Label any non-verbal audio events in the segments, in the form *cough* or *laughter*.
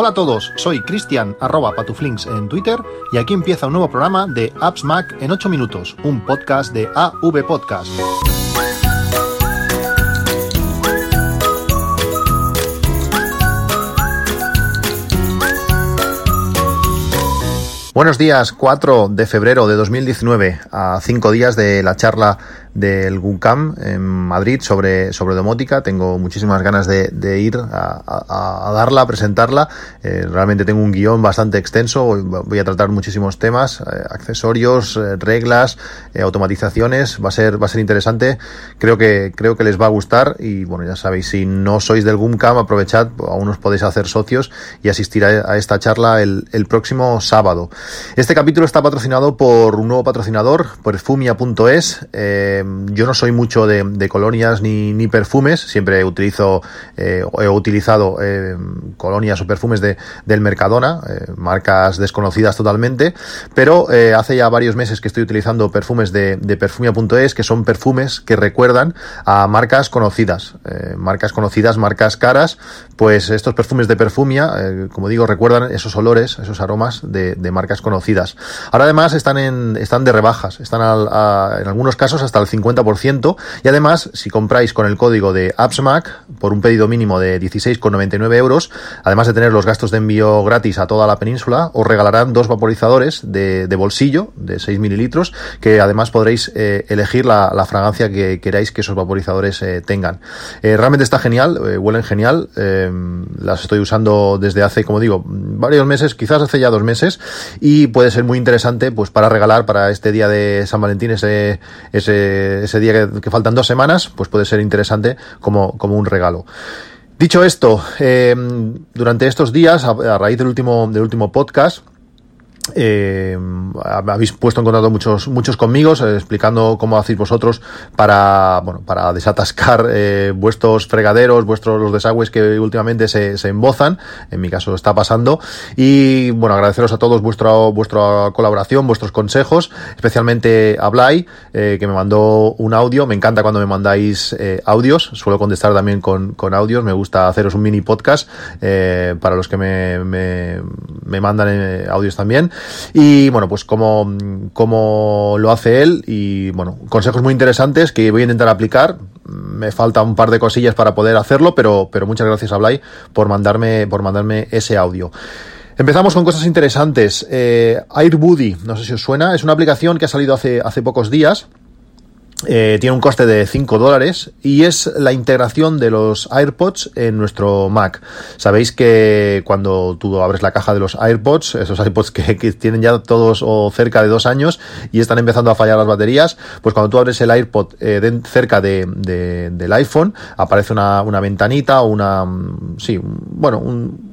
Hola a todos, soy Cristian arroba patuflinks en Twitter y aquí empieza un nuevo programa de Apps Mac en 8 minutos, un podcast de AV Podcast. Buenos días, 4 de febrero de 2019, a 5 días de la charla del GUCAM en Madrid sobre, sobre domótica. Tengo muchísimas ganas de, ir a, darla, a presentarla. Eh, realmente tengo un guion bastante extenso. Voy a tratar muchísimos temas, eh, accesorios, eh, reglas, automatizaciones. Va a ser, va a ser interesante. Creo que, creo que les va a gustar. Y bueno, ya sabéis, si no sois del GUCAM, aprovechad, aún os podéis hacer socios y asistir a, esta charla el, el próximo sábado. Este capítulo está patrocinado por un nuevo patrocinador, perfumia.es. Eh, yo no soy mucho de, colonias ni, perfumes, siempre utilizo eh, he utilizado eh, colonias o perfumes de, del Mercadona, eh, marcas desconocidas totalmente, pero hace ya varios meses que estoy utilizando perfumes de, perfumia.es, que son perfumes que recuerdan a marcas conocidas, marcas conocidas, marcas caras, pues estos perfumes de perfumia, como digo, recuerdan esos olores, esos aromas de, marcas conocidas. Ahora además están en, están de rebajas, están en algunos casos hasta el 50% y además si compráis con el código de AppsMac por un pedido mínimo de 16,99 euros, además de tener los gastos de envío gratis a toda la península, os regalarán dos vaporizadores de, bolsillo de 6 mililitros que además podréis eh, elegir la, fragancia que queráis que esos vaporizadores eh, tengan. Eh, realmente está genial, huelen genial, las estoy usando desde hace, como digo, varios meses, quizás hace ya dos meses y puede ser muy interesante pues para regalar para este día de San Valentín ese, ese ese, día que, faltan dos semanas, pues puede ser interesante como, como un regalo. Dicho esto, eh, durante estos días, a, raíz del último, del último podcast, eh, habéis puesto en contacto muchos muchos conmigo eh, explicando cómo hacéis vosotros para bueno para desatascar eh, vuestros fregaderos vuestros los desagües que últimamente se, se embozan. En mi caso está pasando. Y bueno agradeceros a todos vuestra vuestra colaboración vuestros consejos especialmente a Blay eh, que me mandó un audio. Me encanta cuando me mandáis eh, audios. Suelo contestar también con, con audios. Me gusta haceros un mini podcast eh, para los que me, me, me mandan audios también y bueno, pues como, como lo hace él y bueno, consejos muy interesantes que voy a intentar aplicar. Me falta un par de cosillas para poder hacerlo, pero, pero muchas gracias a Blay por mandarme, por mandarme ese audio. Empezamos con cosas interesantes. Eh, AirBuddy, no sé si os suena, es una aplicación que ha salido hace, hace pocos días eh, tiene un coste de 5 dólares y es la integración de los AirPods en nuestro Mac. Sabéis que cuando tú abres la caja de los AirPods, esos AirPods que, tienen ya todos o cerca de dos años y están empezando a fallar las baterías, pues cuando tú abres el AirPod eh, cerca de, del iPhone, aparece una, una ventanita o una, sí, bueno,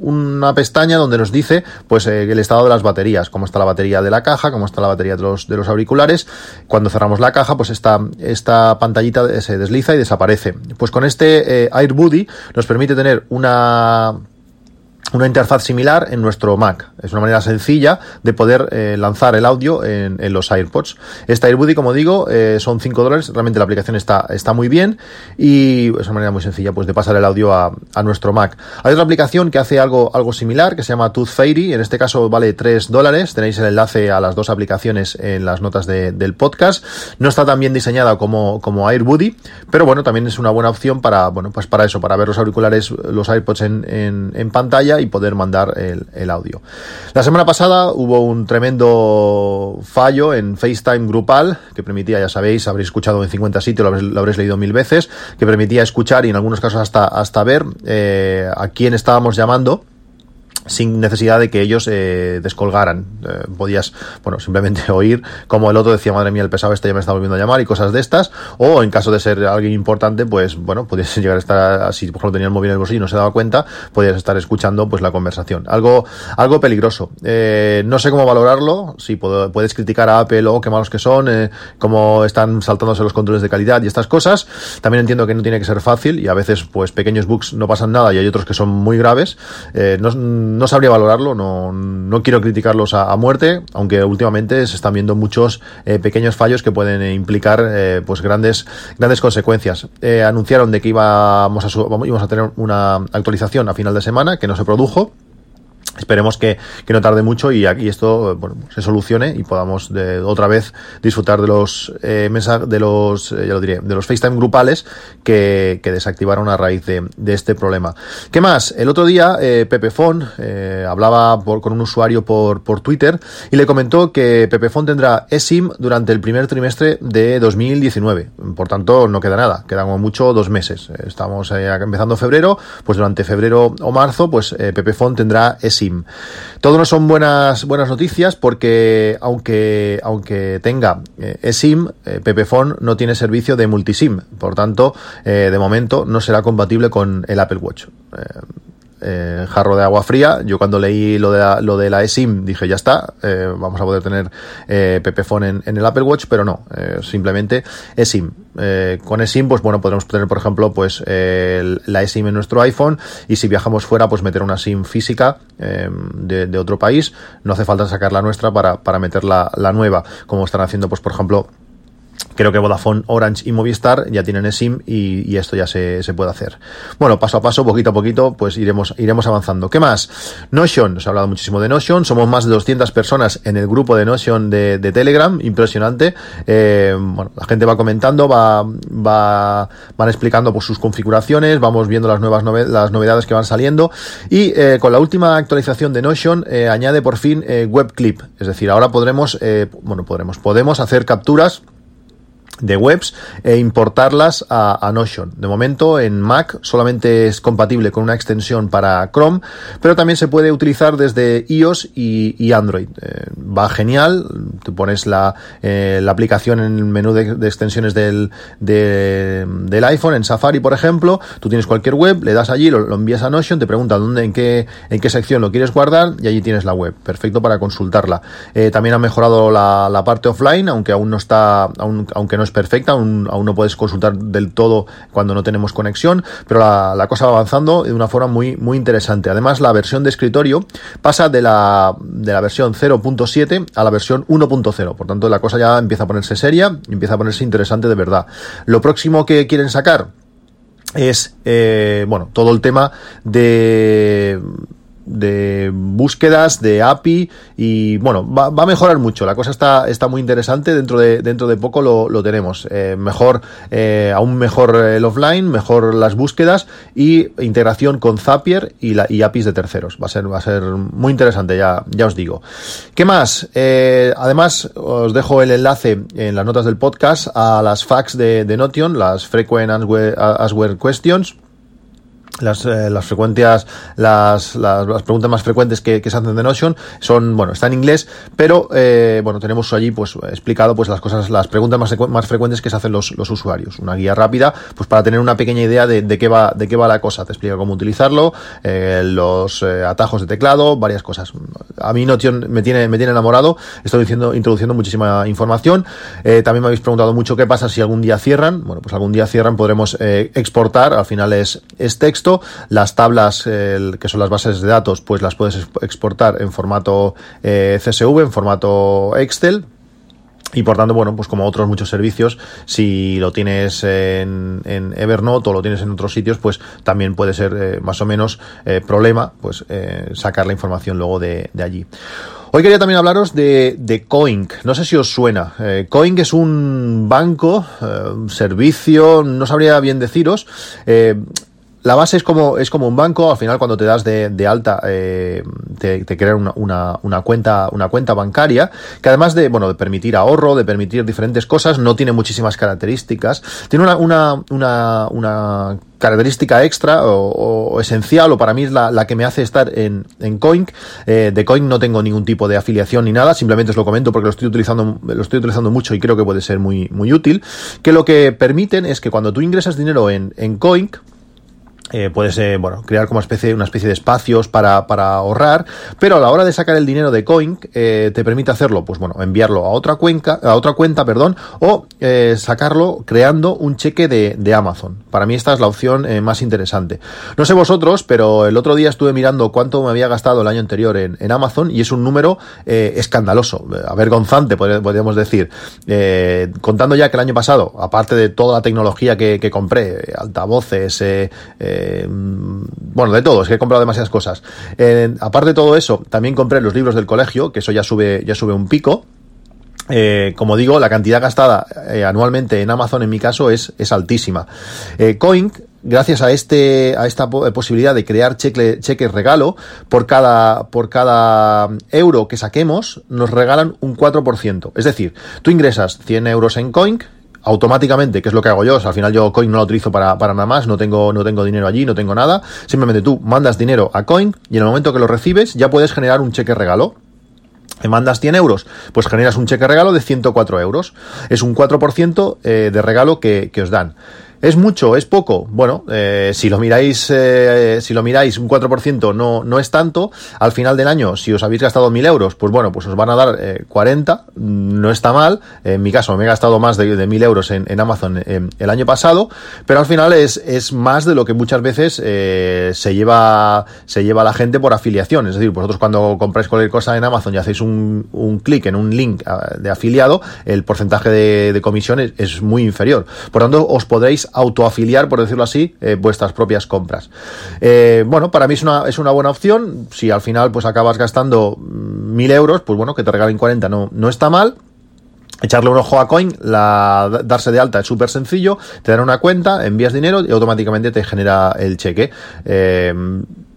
una pestaña donde nos dice pues eh, el estado de las baterías, cómo está la batería de la caja, cómo está la batería de los, de los auriculares. Cuando cerramos la caja, pues está esta pantallita se desliza y desaparece. Pues con este eh, AirBuddy nos permite tener una una interfaz similar en nuestro Mac. Es una manera sencilla de poder eh, lanzar el audio en, los AirPods. Esta AirBuddy, como digo, eh, son 5 dólares. Realmente la aplicación está, está muy bien y es una manera muy sencilla pues, de pasar el audio a, nuestro Mac. Hay otra aplicación que hace algo, algo similar que se llama Tooth Fairy. En este caso vale 3 dólares. Tenéis el enlace a las dos aplicaciones en las notas del podcast. No está tan bien diseñada como, como AirBuddy, pero bueno, también es una buena opción para, bueno, pues para eso, para ver los auriculares, los AirPods en, en pantalla y poder mandar el, audio. La semana pasada hubo un tremendo fallo en FaceTime grupal que permitía, ya sabéis, habréis escuchado en 50 sitios, lo habréis, leído mil veces, que permitía escuchar y en algunos casos hasta, hasta ver eh, a quién estábamos llamando sin necesidad de que ellos eh, descolgaran. Eh, podías, bueno, simplemente *laughs* oír como el otro decía, madre mía, el pesado este ya me está volviendo a llamar y cosas de estas. O en caso de ser alguien importante, pues bueno, podías *laughs* llegar a estar así, por ejemplo, tenía el móvil en el bolsillo y no se daba cuenta, podías estar escuchando pues la conversación. Algo, algo peligroso. Eh, no sé cómo valorarlo, si puedes criticar a Apple o qué malos que son, eh, cómo están saltándose los controles de calidad y estas cosas. También entiendo que no tiene que ser fácil y a veces pues pequeños bugs no pasan nada y hay otros que son muy graves. no, no sabría valorarlo, no, no quiero criticarlos a, muerte, aunque últimamente se están viendo muchos eh, pequeños fallos que pueden eh, implicar eh, pues grandes, grandes consecuencias. anunciaron de que íbamos a, íbamos a tener una actualización a final de semana que no se produjo. Esperemos que, que, no tarde mucho y aquí esto se solucione y podamos otra vez disfrutar de los eh, de los, eh, ya lo diré, de los FaceTime grupales que, que desactivaron a raíz de, de, este problema. ¿Qué más? El otro día eh, eh, hablaba por, con un usuario por, por Twitter y le comentó que Pepe Fon tendrá eSIM durante el primer trimestre de 2019. Por tanto, no queda nada, quedan como mucho dos meses. Estamos eh, empezando febrero, pues durante febrero o marzo, pues eh, Pepe Fon tendrá eSIM todo no son buenas, buenas noticias porque aunque, aunque tenga eh, eSIM, eh, Pepefone no tiene servicio de multisim. Por tanto, eh, de momento no será compatible con el Apple Watch. Eh, jarro de agua fría. Yo cuando leí lo de la, lo de la eSIM dije ya está, eh, vamos a poder tener eh, Pepephone en, en, el Apple Watch, pero no, eh, simplemente eSIM. Eh, con eSIM, pues bueno, podremos tener, por ejemplo, pues la eSIM en nuestro iPhone y si viajamos fuera, pues meter una SIM física de, de, otro país. No hace falta sacar la nuestra para, para meter la, la nueva, como están haciendo, pues por ejemplo, Creo que Vodafone, Orange y Movistar ya tienen eSIM y, y esto ya se, se, puede hacer. Bueno, paso a paso, poquito a poquito, pues iremos, iremos avanzando. ¿Qué más? Notion, se ha hablado muchísimo de Notion, somos más de 200 personas en el grupo de Notion de, de Telegram, impresionante. Eh, bueno, la gente va comentando, va, va, van explicando pues, sus configuraciones, vamos viendo las nuevas las novedades que van saliendo y eh, con la última actualización de Notion eh, añade por fin eh, Web Clip, es decir, ahora podremos, eh, bueno, podremos, podemos hacer capturas de webs e importarlas a, Notion. De momento en Mac solamente es compatible con una extensión para Chrome, pero también se puede utilizar desde iOS y, Android. Eh, va genial, tú pones la, eh, la aplicación en el menú de, extensiones del, de, del iPhone, en Safari por ejemplo, tú tienes cualquier web, le das allí, lo, envías a Notion, te pregunta dónde, en qué, en qué sección lo quieres guardar y allí tienes la web. Perfecto para consultarla. Eh, también ha mejorado la, la, parte offline, aunque aún no está, aún, aunque no perfecta, aún, aún, no puedes consultar del todo cuando no tenemos conexión, pero la, la, cosa va avanzando de una forma muy, muy interesante. Además, la versión de escritorio pasa de la, de la versión 0.7 a la versión 1.0, por tanto la cosa ya empieza a ponerse seria, empieza a ponerse interesante de verdad. Lo próximo que quieren sacar es, eh, bueno, todo el tema de de búsquedas, de API y bueno, va, va, a mejorar mucho. La cosa está, está muy interesante. Dentro de, dentro de poco lo, lo tenemos. Eh, mejor, eh, aún mejor el offline, mejor las búsquedas y integración con Zapier y, la, y APIs de terceros. Va a ser, va a ser muy interesante, ya, ya os digo. ¿Qué más? Eh, además, os dejo el enlace en las notas del podcast a las facts de, de Notion, las Frequent Answer Questions las, eh, las frecuencias, las, las, preguntas más frecuentes que, se hacen de Notion son, bueno, está en inglés, pero, eh, bueno, tenemos allí, pues, explicado, pues, las cosas, las preguntas más, más frecuentes que se hacen los, los usuarios. Una guía rápida, pues, para tener una pequeña idea de, de qué va, de qué va la cosa. Te explica cómo utilizarlo, eh, los eh, atajos de teclado, varias cosas. A mí Notion me tiene, me tiene enamorado, estoy diciendo, introduciendo muchísima información. Eh, también me habéis preguntado mucho qué pasa si algún día cierran. Bueno, pues algún día cierran, podremos exportar, al final es, es texto las tablas, que son las bases de datos, pues las puedes exportar en formato eh, CSV, en formato Excel. Y por tanto, bueno, pues como otros muchos servicios, si lo tienes en, Evernote o lo tienes en otros sitios, pues también puede ser eh, más o menos eh, problema, pues sacar la información luego de, allí. Hoy quería también hablaros de, de Coink. No sé si os suena. Coink es un banco, un servicio, no sabría bien deciros. La base es como, es como un banco, al final cuando te das de, de alta eh, te, te crean una, una, una, cuenta, una cuenta bancaria que además de, bueno, de permitir ahorro, de permitir diferentes cosas, no tiene muchísimas características. Tiene una, una, una, una característica extra o, o, esencial o para mí es la, la que me hace estar en, en Coink. Eh, de Coink no tengo ningún tipo de afiliación ni nada, simplemente os lo comento porque lo estoy utilizando, lo estoy utilizando mucho y creo que puede ser muy, muy útil. Que lo que permiten es que cuando tú ingresas dinero en, en Coink, eh, puedes eh, bueno crear como especie una especie de espacios para, para ahorrar pero a la hora de sacar el dinero de coin eh, te permite hacerlo pues bueno enviarlo a otra cuenca a otra cuenta perdón o eh, sacarlo creando un cheque de, de, Amazon. Para mí esta es la opción eh, más interesante. No sé vosotros pero el otro día estuve mirando cuánto me había gastado el año anterior en, en Amazon y es un número escandaloso avergonzante podríamos decir. Contando ya que el año pasado aparte de toda la tecnología que, que compré altavoces eh, eh, bueno, de todo, que he comprado demasiadas cosas. Aparte de todo eso, también compré los libros del colegio, que eso ya sube, ya sube un pico. Eh, como digo, la cantidad gastada eh, anualmente en Amazon en mi caso es, altísima. Eh, Coin, gracias a este, esta posibilidad de crear cheque, cheques regalo, por cada, por cada euro que saquemos, nos regalan un 4%. Es decir, tú ingresas 100 euros en Coin, automáticamente, que es lo que hago yo, al final yo Coin no lo utilizo para, para, nada más, no tengo, no tengo dinero allí, no tengo nada, simplemente tú mandas dinero a Coin y en el momento que lo recibes ya puedes generar un cheque regalo. Me mandas 100 euros, pues generas un cheque regalo de 104 euros. Es un 4% eh, de regalo que, que os dan. ¿Es mucho? ¿Es poco? Bueno, eh, si lo miráis, eh, si lo miráis, un 4% no, no es tanto. Al final del año, si os habéis gastado 1.000 euros, pues bueno, pues os van a dar eh, 40. No está mal. En mi caso, me he gastado más de, de 1.000 euros en, en Amazon eh, el año pasado, pero al final es, es más de lo que muchas veces eh, se lleva se lleva la gente por afiliación. Es decir, vosotros cuando compráis cualquier cosa en Amazon y hacéis un, un clic en un link ah, de afiliado, el porcentaje de, de es, es muy inferior. Por tanto, os podréis autoafiliar, por decirlo así, eh, vuestras propias compras. Eh, bueno, para mí es una, es una buena opción. Si al final pues acabas gastando mil euros, pues bueno, que te regalen 40 no, no está mal echarle un ojo a Coin, la, darse de alta es súper sencillo, te dan una cuenta, envías dinero y automáticamente te genera el cheque. Eh,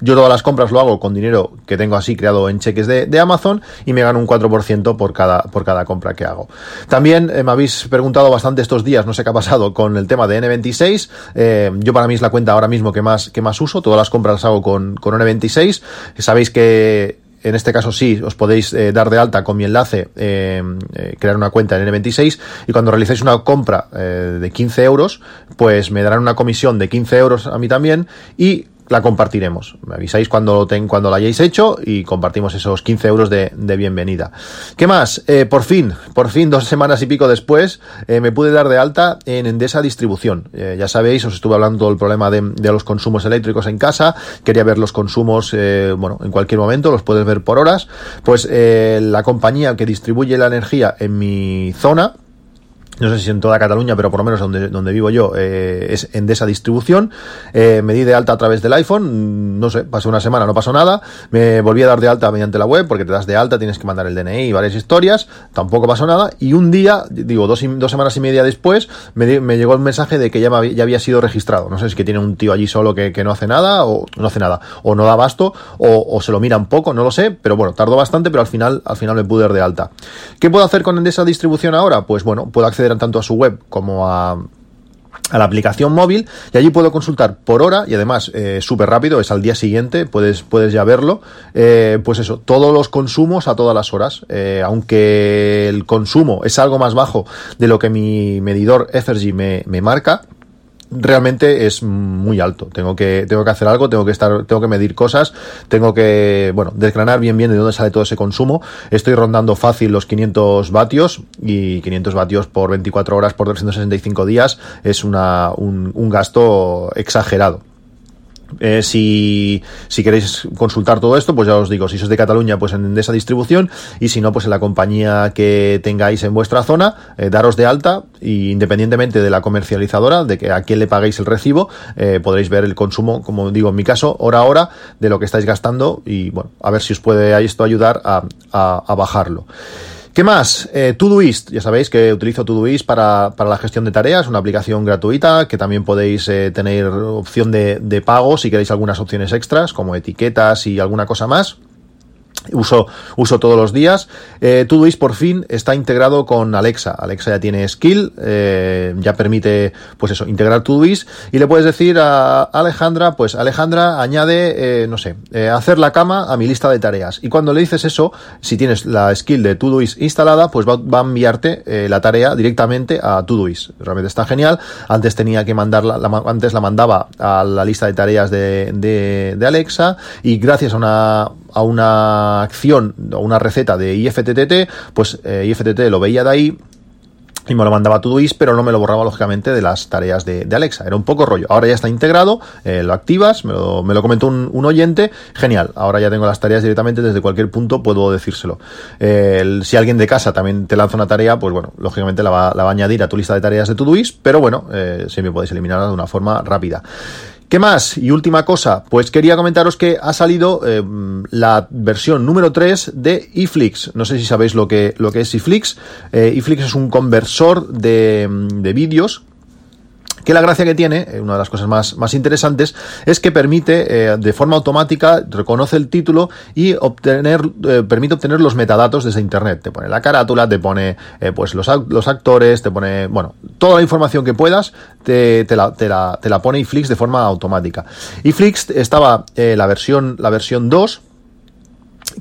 yo todas las compras lo hago con dinero que tengo así creado en cheques de, Amazon y me gano un 4% por cada, por cada compra que hago. También eh, me habéis preguntado bastante estos días, no sé qué ha pasado con el tema de N26. Eh, yo para mí es la cuenta ahora mismo que más, que más uso. Todas las compras las hago con, con N26. Sabéis que en este caso sí, os podéis eh, dar de alta con mi enlace, crear una cuenta en N26 y cuando realicéis una compra de 15 euros, pues me darán una comisión de 15 euros a mí también y la compartiremos. Me avisáis cuando, ten, cuando la hayáis hecho y compartimos esos 15 euros de, de bienvenida. ¿Qué más? Eh, por fin, por fin, dos semanas y pico después, eh, me pude dar de alta en Endesa Distribución. Eh, ya sabéis, os estuve hablando del problema de, de, los consumos eléctricos en casa. Quería ver los consumos, eh, bueno, en cualquier momento, los puedes ver por horas. Pues eh, la compañía que distribuye la energía en mi zona, no sé si en toda Cataluña, pero por lo menos donde, donde vivo yo, eh, es Endesa Distribución. Eh, me di de alta a través del iPhone, no sé, pasó una semana, no pasó nada. Me volví a dar de alta mediante la web, porque te das de alta, tienes que mandar el DNI y varias historias, tampoco pasó nada. Y un día, digo, dos, dos semanas y media después, me, me llegó el mensaje de que ya, había, ya había sido registrado. No sé si que tiene un tío allí solo que, que no hace nada, o no hace nada, o no da abasto, o, se lo mira un poco, no lo sé, pero bueno, tardó bastante, pero al final, al final me pude dar de alta. ¿Qué puedo hacer con Endesa Distribución ahora? Pues bueno, puedo acceder tanto a su web como a, la aplicación móvil y allí puedo consultar por hora y además eh, súper rápido, es al día siguiente, puedes, puedes ya verlo, eh, pues eso, todos los consumos a todas las horas, eh, aunque el consumo es algo más bajo de lo que mi medidor Ethergy me, me marca, realmente es muy alto. Tengo que, tengo que hacer algo, tengo que estar, tengo que medir cosas, tengo que, bueno, desgranar bien bien de dónde sale todo ese consumo. Estoy rondando fácil los 500 vatios y 500 vatios por 24 horas por 365 días es una, un, un gasto exagerado. Eh, si, si queréis consultar todo esto, pues ya os digo, si sois de Cataluña, pues en esa distribución, y si no, pues en la compañía que tengáis en vuestra zona, eh, daros de alta, y independientemente de la comercializadora, de que a quién le paguéis el recibo, eh, podréis ver el consumo, como digo en mi caso, hora a hora, de lo que estáis gastando, y bueno, a ver si os puede esto ayudar a, a, a bajarlo. ¿Qué más? Eh, Todoist. Ya sabéis que utilizo Todoist para, para la gestión de tareas, una aplicación gratuita que también podéis eh, tener opción de, de pago si queréis algunas opciones extras, como etiquetas y alguna cosa más uso, uso todos los días. Eh, por fin está integrado con Alexa. Alexa ya tiene skill, eh, ya permite, pues eso, integrar Todoist y le puedes decir a Alejandra, pues Alejandra añade, eh, no sé, eh, hacer la cama a mi lista de tareas. Y cuando le dices eso, si tienes la skill de Todoist instalada, pues va, va a enviarte eh, la tarea directamente a Todoist. Realmente está genial. Antes tenía que mandarla, la, antes la mandaba a la lista de tareas de, de, de Alexa y gracias a una, a una acción o una receta de IFTTT, pues eh, IFTTT lo veía de ahí y me lo mandaba a Todoist, pero no me lo borraba lógicamente de las tareas de, Alexa. Era un poco rollo. Ahora ya está integrado, eh, lo activas, me lo, me lo comentó un, oyente, genial. Ahora ya tengo las tareas directamente desde cualquier punto, puedo decírselo. Eh, si alguien de casa también te lanza una tarea, pues bueno, lógicamente la va, la va a añadir a tu lista de tareas de Todoist, pero bueno, eh, siempre podéis eliminarla de una forma rápida. ¿Qué más? Y última cosa, pues quería comentaros que ha salido eh, la versión número 3 de iFlix. No sé si sabéis lo que, lo que es iFlix. Eh, iFlix es un conversor de, de vídeos que la gracia que tiene, eh, una de las cosas más, más interesantes, es que permite eh, de forma automática, reconoce el título y obtener, eh, permite obtener los metadatos desde internet. Te pone la carátula, te pone pues los, los, actores, te pone, bueno, toda la información que puedas, te, la, te, la, te la pone iFlix de forma automática. iFlix estaba la versión, la versión 2,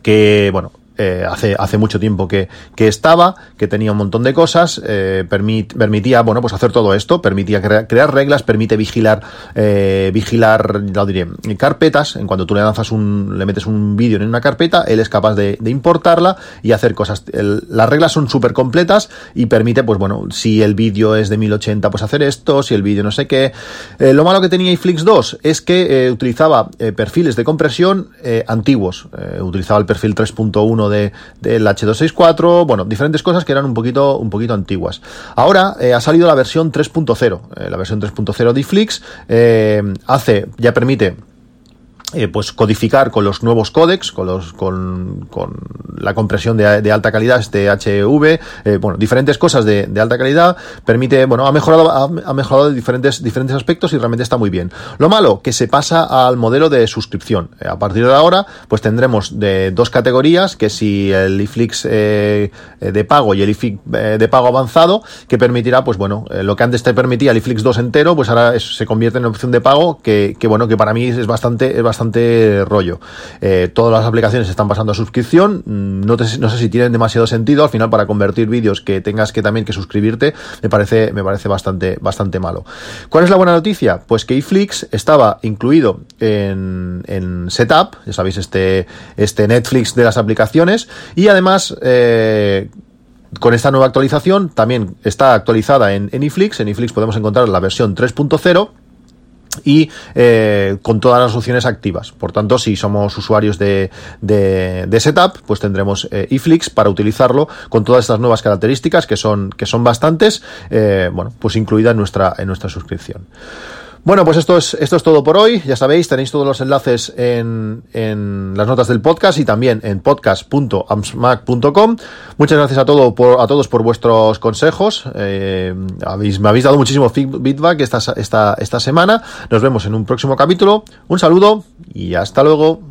que, bueno, eh, hace, hace mucho tiempo que, que, estaba, que tenía un montón de cosas, eh, permitía, bueno, pues hacer todo esto, permitía crear reglas, permite vigilar, eh, vigilar, lo diré, carpetas, en cuando tú le lanzas un, le metes un vídeo en una carpeta, él es capaz de, importarla y hacer cosas. las reglas son súper completas y permite, pues bueno, si el vídeo es de 1080, pues hacer esto, si el vídeo no sé qué. Lo malo que tenía iFlix 2 es que utilizaba perfiles de compresión antiguos, utilizaba el perfil 3.1 de, del H264, bueno, diferentes cosas que eran un poquito, un poquito antiguas. Ahora eh, ha salido la versión 3.0, eh, la versión 3.0 de Flix, eh, hace, ya permite eh, pues codificar con los nuevos códecs, con los con, con la compresión de, alta calidad, este HV, eh, bueno, diferentes cosas de, de, alta calidad, permite, bueno, ha mejorado, ha, mejorado diferentes, diferentes aspectos y realmente está muy bien. Lo malo, que se pasa al modelo de suscripción. Eh, a partir de ahora, pues tendremos de dos categorías, que si el iFlix eh, de pago y el iFlix de pago avanzado, que permitirá, pues bueno, lo que antes te permitía el iFlix 2 entero, pues ahora se convierte en opción de pago, que, que bueno, que para mí es bastante, es bastante bastante rollo. Eh, todas las aplicaciones están pasando a suscripción. Mm, no, te, no sé si tienen demasiado sentido. Al final, para convertir vídeos que tengas que también que suscribirte, me parece, me parece bastante, bastante malo. ¿Cuál es la buena noticia? Pues que iFlix estaba incluido en, en Setup, ya sabéis, este, este Netflix de las aplicaciones, y además, eh, con esta nueva actualización también está actualizada en, en iFlix. En iFlix podemos encontrar la versión 3.0 y eh, con todas las opciones activas. Por tanto, si somos usuarios de, de, de Setup, pues tendremos eh, para utilizarlo con todas estas nuevas características que son, que son bastantes, eh, bueno, pues incluida en nuestra, en nuestra suscripción. Bueno, pues esto es, esto es todo por hoy. Ya sabéis, tenéis todos los enlaces en, en las notas del podcast y también en podcast.amsmac.com. Muchas gracias a, todo por, a todos por vuestros consejos. Eh, me habéis dado muchísimo feedback esta, esta, esta semana. Nos vemos en un próximo capítulo. Un saludo y hasta luego.